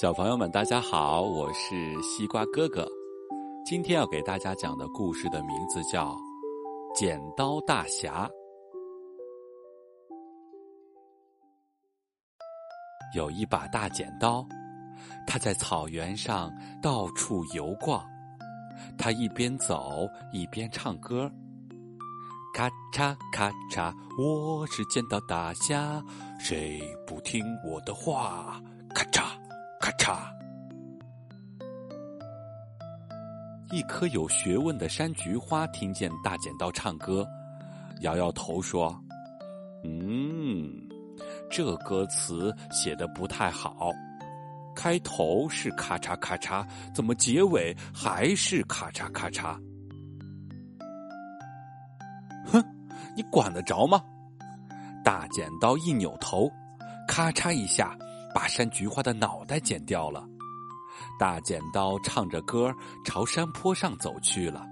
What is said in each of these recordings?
小朋友们，大家好，我是西瓜哥哥。今天要给大家讲的故事的名字叫《剪刀大侠》。有一把大剪刀，他在草原上到处游逛。他一边走一边唱歌：“咔嚓咔嚓，我是剪刀大侠，谁不听我的话？咔嚓。”嚓！一棵有学问的山菊花听见大剪刀唱歌，摇摇头说：“嗯，这歌词写的不太好。开头是咔嚓咔嚓，怎么结尾还是咔嚓咔嚓？”哼，你管得着吗？大剪刀一扭头，咔嚓一下。把山菊花的脑袋剪掉了，大剪刀唱着歌朝山坡上走去了。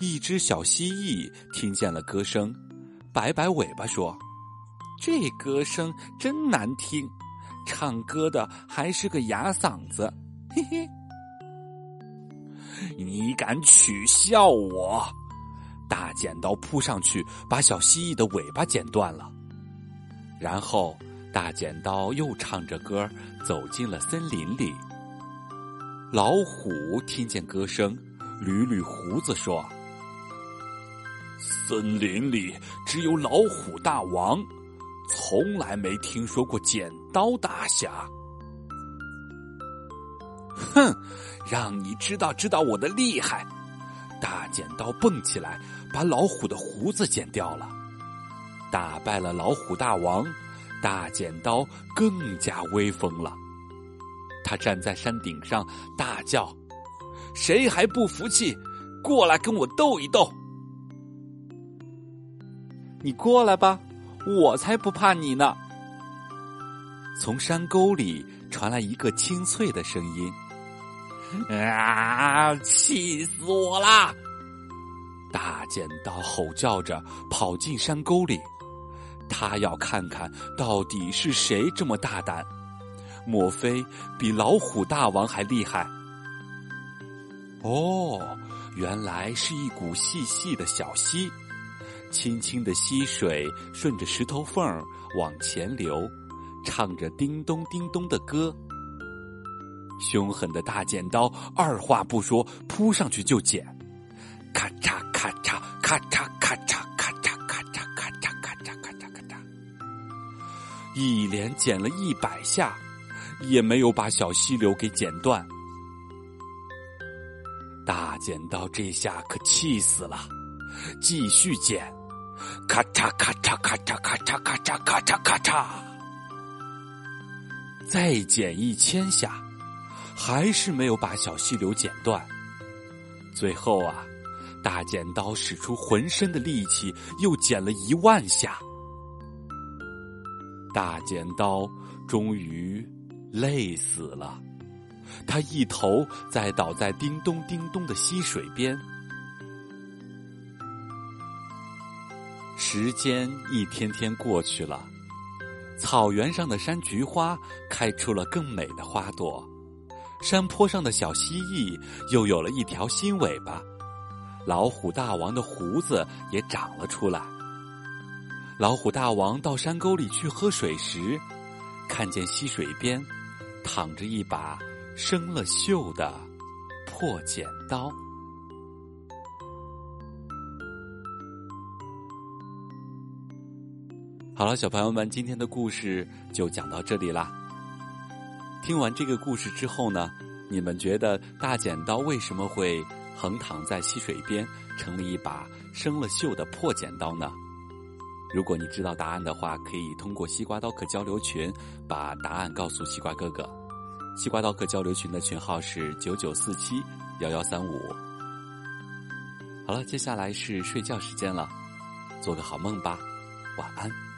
一只小蜥蜴听见了歌声，摆摆尾巴说：“这歌声真难听，唱歌的还是个哑嗓子。”嘿嘿，你敢取笑我？大剪刀扑上去，把小蜥蜴的尾巴剪断了，然后。大剪刀又唱着歌走进了森林里。老虎听见歌声，捋捋胡子说：“森林里只有老虎大王，从来没听说过剪刀大侠。”哼，让你知道知道我的厉害！大剪刀蹦起来，把老虎的胡子剪掉了，打败了老虎大王。大剪刀更加威风了，他站在山顶上大叫：“谁还不服气？过来跟我斗一斗！”你过来吧，我才不怕你呢！从山沟里传来一个清脆的声音：“啊，气死我啦！”大剪刀吼叫着跑进山沟里。他要看看到底是谁这么大胆？莫非比老虎大王还厉害？哦，原来是一股细细的小溪，清清的溪水顺着石头缝儿往前流，唱着叮咚叮咚的歌。凶狠的大剪刀二话不说扑上去就剪，咔嚓咔嚓咔嚓咔嚓。一连剪了一百下，也没有把小溪流给剪断。大剪刀这下可气死了，继续剪，咔嚓咔嚓咔嚓咔嚓咔嚓咔嚓咔嚓，再剪一千下，还是没有把小溪流剪断。最后啊，大剪刀使出浑身的力气，又剪了一万下。大剪刀终于累死了，他一头栽倒在叮咚叮咚的溪水边。时间一天天过去了，草原上的山菊花开出了更美的花朵，山坡上的小蜥蜴又有了一条新尾巴，老虎大王的胡子也长了出来。老虎大王到山沟里去喝水时，看见溪水边躺着一把生了锈的破剪刀。好了，小朋友们，今天的故事就讲到这里啦。听完这个故事之后呢，你们觉得大剪刀为什么会横躺在溪水边，成了一把生了锈的破剪刀呢？如果你知道答案的话，可以通过西瓜刀客交流群把答案告诉西瓜哥哥。西瓜刀客交流群的群号是九九四七幺幺三五。好了，接下来是睡觉时间了，做个好梦吧，晚安。